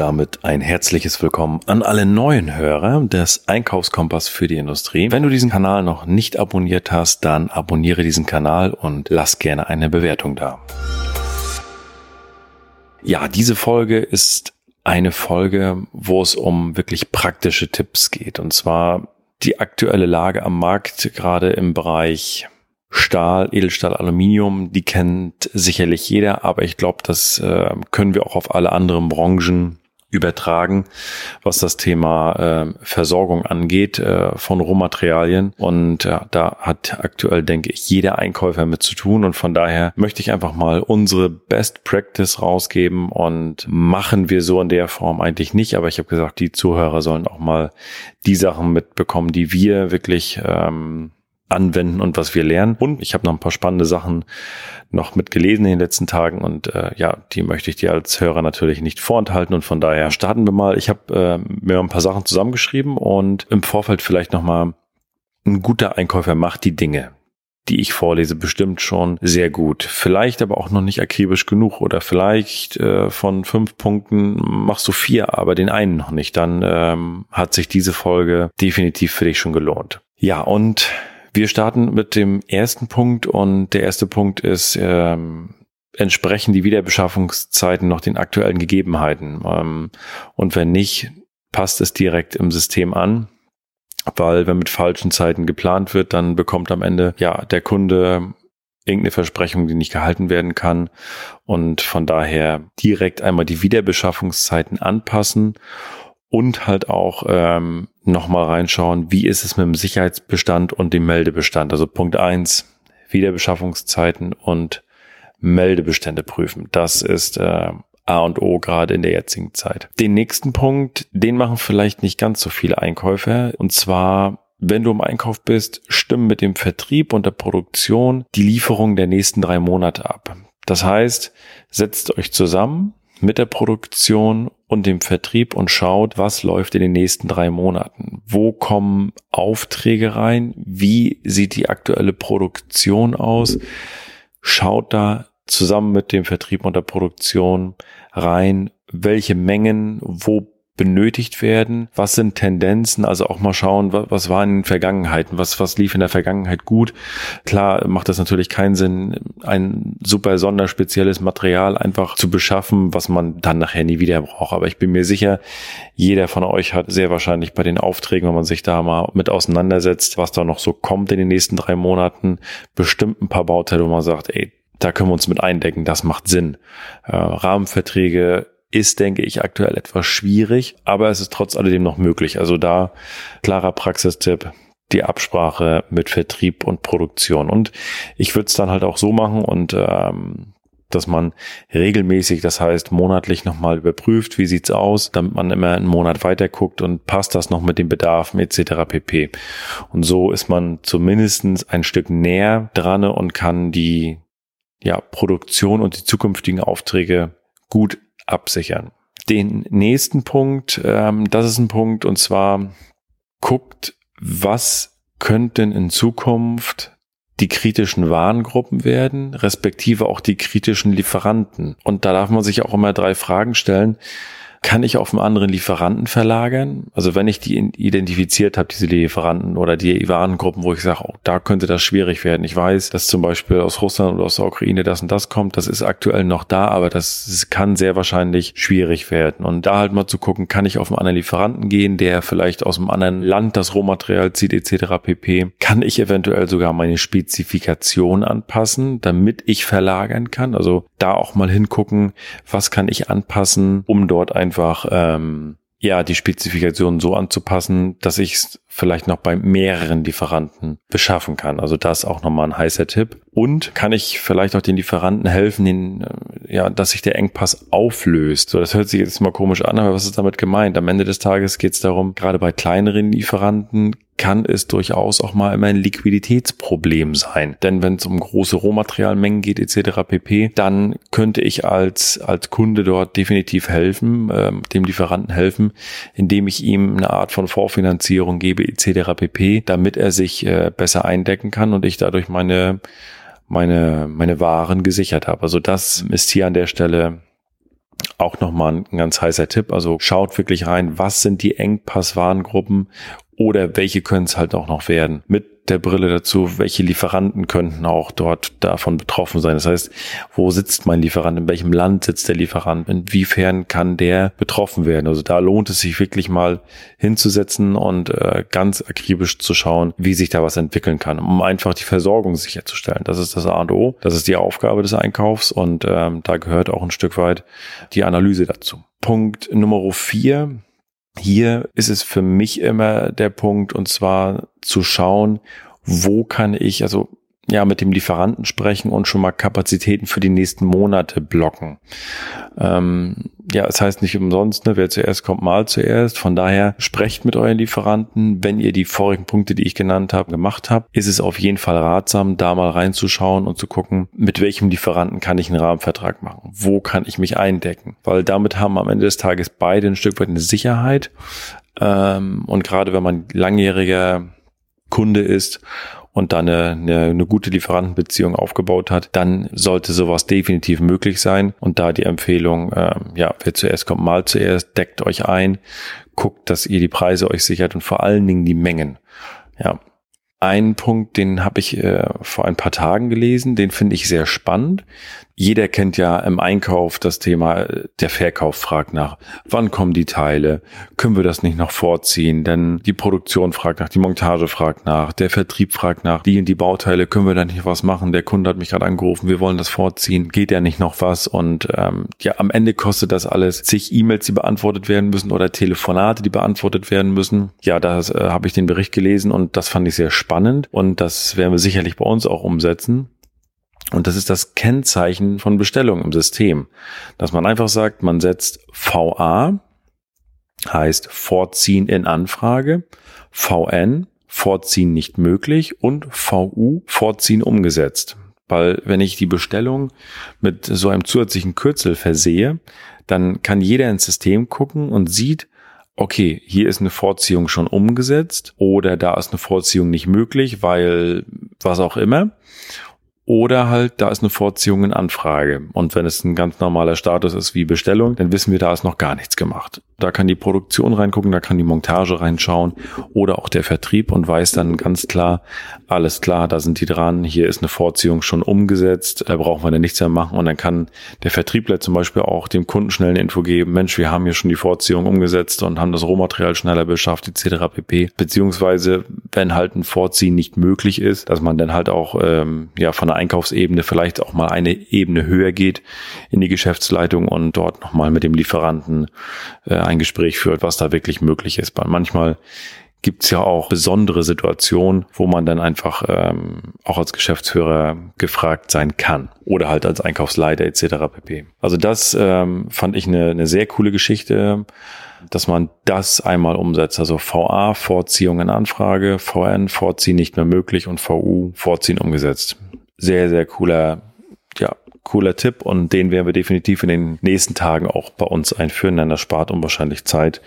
damit ein herzliches Willkommen an alle neuen Hörer des Einkaufskompass für die Industrie. Wenn du diesen Kanal noch nicht abonniert hast, dann abonniere diesen Kanal und lass gerne eine Bewertung da. Ja, diese Folge ist eine Folge, wo es um wirklich praktische Tipps geht. Und zwar die aktuelle Lage am Markt, gerade im Bereich Stahl, Edelstahl, Aluminium, die kennt sicherlich jeder, aber ich glaube, das äh, können wir auch auf alle anderen Branchen übertragen, was das Thema äh, Versorgung angeht äh, von Rohmaterialien. Und ja, da hat aktuell, denke ich, jeder Einkäufer mit zu tun. Und von daher möchte ich einfach mal unsere Best Practice rausgeben und machen wir so in der Form eigentlich nicht. Aber ich habe gesagt, die Zuhörer sollen auch mal die Sachen mitbekommen, die wir wirklich ähm, anwenden und was wir lernen. Und ich habe noch ein paar spannende Sachen noch mitgelesen in den letzten Tagen und äh, ja, die möchte ich dir als Hörer natürlich nicht vorenthalten und von daher starten wir mal. Ich habe äh, mir ein paar Sachen zusammengeschrieben und im Vorfeld vielleicht nochmal ein guter Einkäufer macht die Dinge die ich vorlese, bestimmt schon sehr gut. Vielleicht aber auch noch nicht akribisch genug oder vielleicht äh, von fünf Punkten machst du vier, aber den einen noch nicht. Dann ähm, hat sich diese Folge definitiv für dich schon gelohnt. Ja, und wir starten mit dem ersten Punkt und der erste Punkt ist, ähm, entsprechen die Wiederbeschaffungszeiten noch den aktuellen Gegebenheiten? Ähm, und wenn nicht, passt es direkt im System an. Weil wenn mit falschen Zeiten geplant wird, dann bekommt am Ende ja der Kunde irgendeine Versprechung, die nicht gehalten werden kann. Und von daher direkt einmal die Wiederbeschaffungszeiten anpassen und halt auch ähm, nochmal reinschauen, wie ist es mit dem Sicherheitsbestand und dem Meldebestand. Also Punkt eins Wiederbeschaffungszeiten und Meldebestände prüfen. Das ist äh, A und O gerade in der jetzigen Zeit. Den nächsten Punkt, den machen vielleicht nicht ganz so viele Einkäufer. Und zwar, wenn du im Einkauf bist, stimmen mit dem Vertrieb und der Produktion die Lieferung der nächsten drei Monate ab. Das heißt, setzt euch zusammen, mit der Produktion und dem Vertrieb und schaut, was läuft in den nächsten drei Monaten. Wo kommen Aufträge rein? Wie sieht die aktuelle Produktion aus? Schaut da zusammen mit dem Vertrieb und der Produktion rein, welche Mengen, wo benötigt werden? Was sind Tendenzen? Also auch mal schauen, was, was war in den Vergangenheiten? Was, was lief in der Vergangenheit gut? Klar macht das natürlich keinen Sinn, ein super sonderspezielles Material einfach zu beschaffen, was man dann nachher nie wieder braucht. Aber ich bin mir sicher, jeder von euch hat sehr wahrscheinlich bei den Aufträgen, wenn man sich da mal mit auseinandersetzt, was da noch so kommt in den nächsten drei Monaten, bestimmt ein paar Bauteile, wo man sagt, ey, da können wir uns mit eindecken, das macht Sinn. Äh, Rahmenverträge ist, denke ich, aktuell etwas schwierig, aber es ist trotz alledem noch möglich. Also da klarer Praxistipp, die Absprache mit Vertrieb und Produktion. Und ich würde es dann halt auch so machen und ähm, dass man regelmäßig, das heißt monatlich nochmal überprüft, wie sieht's aus, damit man immer einen Monat weiter guckt und passt das noch mit den Bedarfen etc. pp. Und so ist man zumindestens ein Stück näher dran und kann die ja, Produktion und die zukünftigen Aufträge gut absichern. Den nächsten Punkt, ähm, das ist ein Punkt, und zwar guckt, was könnten in Zukunft die kritischen Warengruppen werden, respektive auch die kritischen Lieferanten. Und da darf man sich auch immer drei Fragen stellen kann ich auf einen anderen Lieferanten verlagern? Also wenn ich die identifiziert habe, diese Lieferanten oder die Warengruppen, wo ich sage, oh, da könnte das schwierig werden. Ich weiß, dass zum Beispiel aus Russland oder aus der Ukraine das und das kommt. Das ist aktuell noch da, aber das kann sehr wahrscheinlich schwierig werden. Und da halt mal zu gucken, kann ich auf einen anderen Lieferanten gehen, der vielleicht aus einem anderen Land das Rohmaterial zieht etc. pp. Kann ich eventuell sogar meine Spezifikation anpassen, damit ich verlagern kann? Also da auch mal hingucken, was kann ich anpassen, um dort ein einfach ähm, ja die Spezifikation so anzupassen, dass ich es vielleicht noch bei mehreren Lieferanten beschaffen kann. Also das auch nochmal ein heißer Tipp. Und kann ich vielleicht auch den Lieferanten helfen, den, äh, ja, dass sich der Engpass auflöst. So, das hört sich jetzt mal komisch an, aber was ist damit gemeint? Am Ende des Tages geht es darum, gerade bei kleineren Lieferanten kann es durchaus auch mal immer ein Liquiditätsproblem sein. Denn wenn es um große Rohmaterialmengen geht etc. pp, dann könnte ich als, als Kunde dort definitiv helfen, äh, dem Lieferanten helfen, indem ich ihm eine Art von Vorfinanzierung gebe etc. pp, damit er sich äh, besser eindecken kann und ich dadurch meine meine, meine Waren gesichert habe. Also das ist hier an der Stelle auch nochmal ein ganz heißer Tipp. Also schaut wirklich rein, was sind die Engpasswarengruppen oder welche können es halt auch noch werden. Mit der Brille dazu, welche Lieferanten könnten auch dort davon betroffen sein. Das heißt, wo sitzt mein Lieferant, in welchem Land sitzt der Lieferant, inwiefern kann der betroffen werden. Also da lohnt es sich wirklich mal hinzusetzen und äh, ganz akribisch zu schauen, wie sich da was entwickeln kann, um einfach die Versorgung sicherzustellen. Das ist das A und O, das ist die Aufgabe des Einkaufs und ähm, da gehört auch ein Stück weit die Analyse dazu. Punkt Nummer vier hier ist es für mich immer der Punkt, und zwar zu schauen, wo kann ich, also ja, mit dem Lieferanten sprechen und schon mal Kapazitäten für die nächsten Monate blocken. Ähm, ja, es heißt nicht umsonst, ne, wer zuerst kommt, mal zuerst. Von daher sprecht mit euren Lieferanten. Wenn ihr die vorigen Punkte, die ich genannt habe, gemacht habt, ist es auf jeden Fall ratsam, da mal reinzuschauen und zu gucken, mit welchem Lieferanten kann ich einen Rahmenvertrag machen? Wo kann ich mich eindecken? Weil damit haben am Ende des Tages beide ein Stück weit eine Sicherheit. Ähm, und gerade wenn man langjähriger Kunde ist und dann eine, eine, eine gute Lieferantenbeziehung aufgebaut hat, dann sollte sowas definitiv möglich sein. Und da die Empfehlung, äh, ja, wer zuerst kommt, mal zuerst, deckt euch ein, guckt, dass ihr die Preise euch sichert und vor allen Dingen die Mengen. Ja, ein Punkt, den habe ich äh, vor ein paar Tagen gelesen, den finde ich sehr spannend. Jeder kennt ja im Einkauf das Thema, der Verkauf fragt nach, wann kommen die Teile? Können wir das nicht noch vorziehen? Denn die Produktion fragt nach, die Montage fragt nach, der Vertrieb fragt nach, die und die Bauteile, können wir da nicht was machen? Der Kunde hat mich gerade angerufen, wir wollen das vorziehen, geht ja nicht noch was? Und ähm, ja, am Ende kostet das alles zig E-Mails, die beantwortet werden müssen oder Telefonate, die beantwortet werden müssen. Ja, da äh, habe ich den Bericht gelesen und das fand ich sehr spannend und das werden wir sicherlich bei uns auch umsetzen. Und das ist das Kennzeichen von Bestellung im System, dass man einfach sagt, man setzt VA, heißt Vorziehen in Anfrage, VN, Vorziehen nicht möglich und VU, Vorziehen umgesetzt. Weil wenn ich die Bestellung mit so einem zusätzlichen Kürzel versehe, dann kann jeder ins System gucken und sieht, okay, hier ist eine Vorziehung schon umgesetzt oder da ist eine Vorziehung nicht möglich, weil was auch immer. Oder halt, da ist eine Vorziehung in Anfrage. Und wenn es ein ganz normaler Status ist wie Bestellung, dann wissen wir, da ist noch gar nichts gemacht. Da kann die Produktion reingucken, da kann die Montage reinschauen oder auch der Vertrieb und weiß dann ganz klar, alles klar, da sind die dran, hier ist eine Vorziehung schon umgesetzt, da brauchen wir dann nichts mehr machen. Und dann kann der Vertriebler zum Beispiel auch dem Kunden schnell eine Info geben, Mensch, wir haben hier schon die Vorziehung umgesetzt und haben das Rohmaterial schneller beschafft, etc. pp. Beziehungsweise, wenn halt ein Vorziehen nicht möglich ist, dass man dann halt auch ähm, ja von der Einkaufsebene vielleicht auch mal eine Ebene höher geht in die Geschäftsleitung und dort nochmal mit dem Lieferanten äh, ein Gespräch führt, was da wirklich möglich ist. Weil manchmal gibt es ja auch besondere Situationen, wo man dann einfach ähm, auch als Geschäftsführer gefragt sein kann oder halt als Einkaufsleiter etc. pp. Also das ähm, fand ich eine, eine sehr coole Geschichte, dass man das einmal umsetzt. Also VA, Vorziehung in Anfrage, VN, Vorziehen nicht mehr möglich und VU, Vorziehen umgesetzt sehr, sehr cooler, ja, cooler Tipp und den werden wir definitiv in den nächsten Tagen auch bei uns einführen, denn das spart unwahrscheinlich Zeit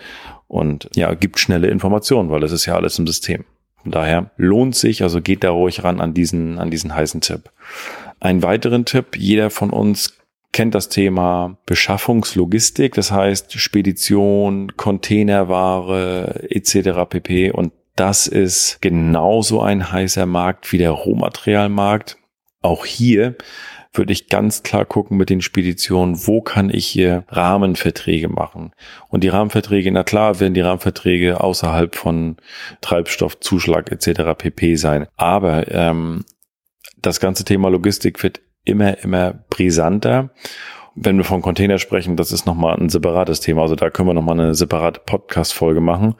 und ja, gibt schnelle Informationen, weil das ist ja alles im System. Von daher lohnt sich, also geht da ruhig ran an diesen, an diesen heißen Tipp. Einen weiteren Tipp, jeder von uns kennt das Thema Beschaffungslogistik, das heißt Spedition, Containerware etc. pp. Und das ist genauso ein heißer Markt wie der Rohmaterialmarkt. Auch hier würde ich ganz klar gucken mit den Speditionen, wo kann ich hier Rahmenverträge machen. Und die Rahmenverträge, na klar, werden die Rahmenverträge außerhalb von Treibstoffzuschlag etc. pp sein. Aber ähm, das ganze Thema Logistik wird immer, immer brisanter wenn wir von Container sprechen, das ist nochmal ein separates Thema. Also da können wir nochmal eine separate Podcast-Folge machen.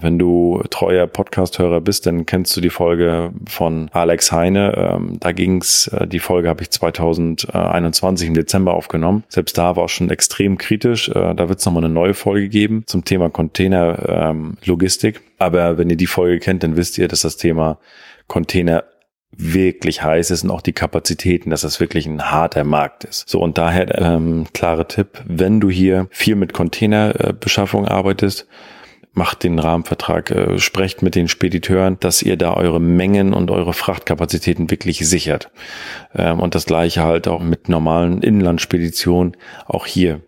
Wenn du treuer Podcast-Hörer bist, dann kennst du die Folge von Alex Heine. Ähm, da ging's, äh, die Folge habe ich 2021 im Dezember aufgenommen. Selbst da war es schon extrem kritisch. Äh, da wird es nochmal eine neue Folge geben zum Thema Container-Logistik. Ähm, Aber wenn ihr die Folge kennt, dann wisst ihr, dass das Thema Container wirklich heiß ist und auch die Kapazitäten, dass das wirklich ein harter Markt ist. So und daher ähm, klare Tipp, wenn du hier viel mit Containerbeschaffung arbeitest, macht den Rahmenvertrag, äh, sprecht mit den Spediteuren, dass ihr da eure Mengen und eure Frachtkapazitäten wirklich sichert. Ähm, und das gleiche halt auch mit normalen Inlandspeditionen. Auch hier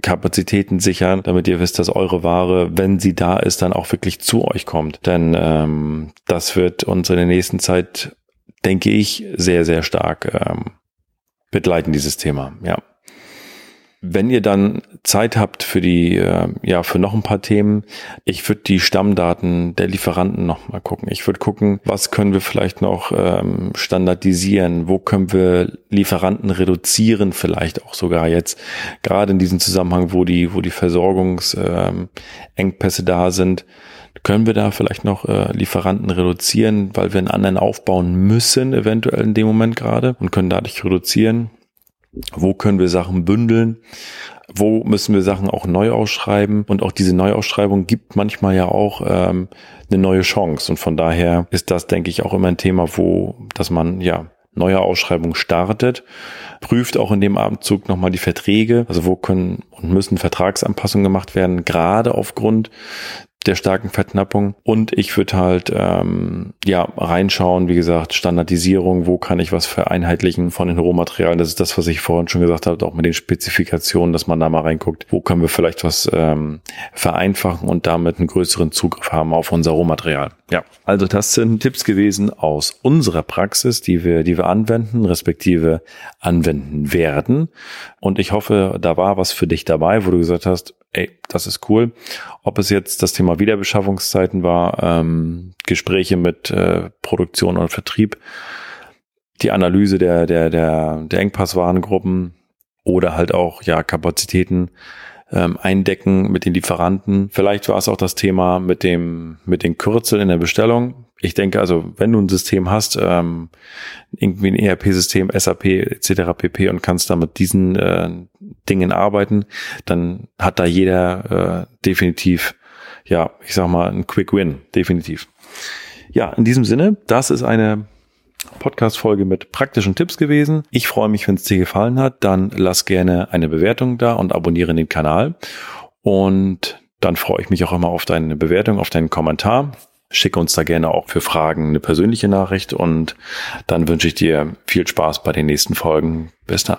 Kapazitäten sichern, damit ihr wisst, dass eure Ware, wenn sie da ist, dann auch wirklich zu euch kommt. Denn ähm, das wird uns in der nächsten Zeit, denke ich, sehr, sehr stark ähm, begleiten, dieses Thema. Ja. Wenn ihr dann Zeit habt für die, äh, ja, für noch ein paar Themen, ich würde die Stammdaten der Lieferanten noch mal gucken. Ich würde gucken, was können wir vielleicht noch ähm, standardisieren, wo können wir Lieferanten reduzieren, vielleicht auch sogar jetzt, gerade in diesem Zusammenhang, wo die, wo die Versorgungsengpässe ähm, da sind. Können wir da vielleicht noch äh, Lieferanten reduzieren, weil wir einen anderen aufbauen müssen, eventuell in dem Moment gerade und können dadurch reduzieren? Wo können wir Sachen bündeln? Wo müssen wir Sachen auch neu ausschreiben? Und auch diese Neuausschreibung gibt manchmal ja auch ähm, eine neue Chance. Und von daher ist das, denke ich, auch immer ein Thema, wo, dass man ja neue Ausschreibung startet, prüft auch in dem Abendzug nochmal die Verträge, also wo können und müssen Vertragsanpassungen gemacht werden, gerade aufgrund der starken Verknappung. Und ich würde halt ähm, ja reinschauen, wie gesagt, Standardisierung, wo kann ich was vereinheitlichen von den Rohmaterialien. Das ist das, was ich vorhin schon gesagt habe, auch mit den Spezifikationen, dass man da mal reinguckt, wo können wir vielleicht was ähm, vereinfachen und damit einen größeren Zugriff haben auf unser Rohmaterial. Ja, also das sind Tipps gewesen aus unserer Praxis, die wir, die wir anwenden, respektive anwenden werden. Und ich hoffe, da war was für dich dabei, wo du gesagt hast, ey, das ist cool. Ob es jetzt das Thema Wiederbeschaffungszeiten war, ähm, Gespräche mit äh, Produktion und Vertrieb, die Analyse der, der, der, der Engpasswarengruppen oder halt auch ja Kapazitäten ähm, eindecken mit den Lieferanten. Vielleicht war es auch das Thema mit dem mit den Kürzeln in der Bestellung ich denke also, wenn du ein System hast, ähm, irgendwie ein ERP-System, SAP etc. pp. und kannst da mit diesen äh, Dingen arbeiten, dann hat da jeder äh, definitiv, ja, ich sag mal, ein Quick Win, definitiv. Ja, in diesem Sinne, das ist eine Podcast-Folge mit praktischen Tipps gewesen. Ich freue mich, wenn es dir gefallen hat. Dann lass gerne eine Bewertung da und abonniere den Kanal. Und dann freue ich mich auch immer auf deine Bewertung, auf deinen Kommentar. Schicke uns da gerne auch für Fragen eine persönliche Nachricht und dann wünsche ich dir viel Spaß bei den nächsten Folgen. Bis dann.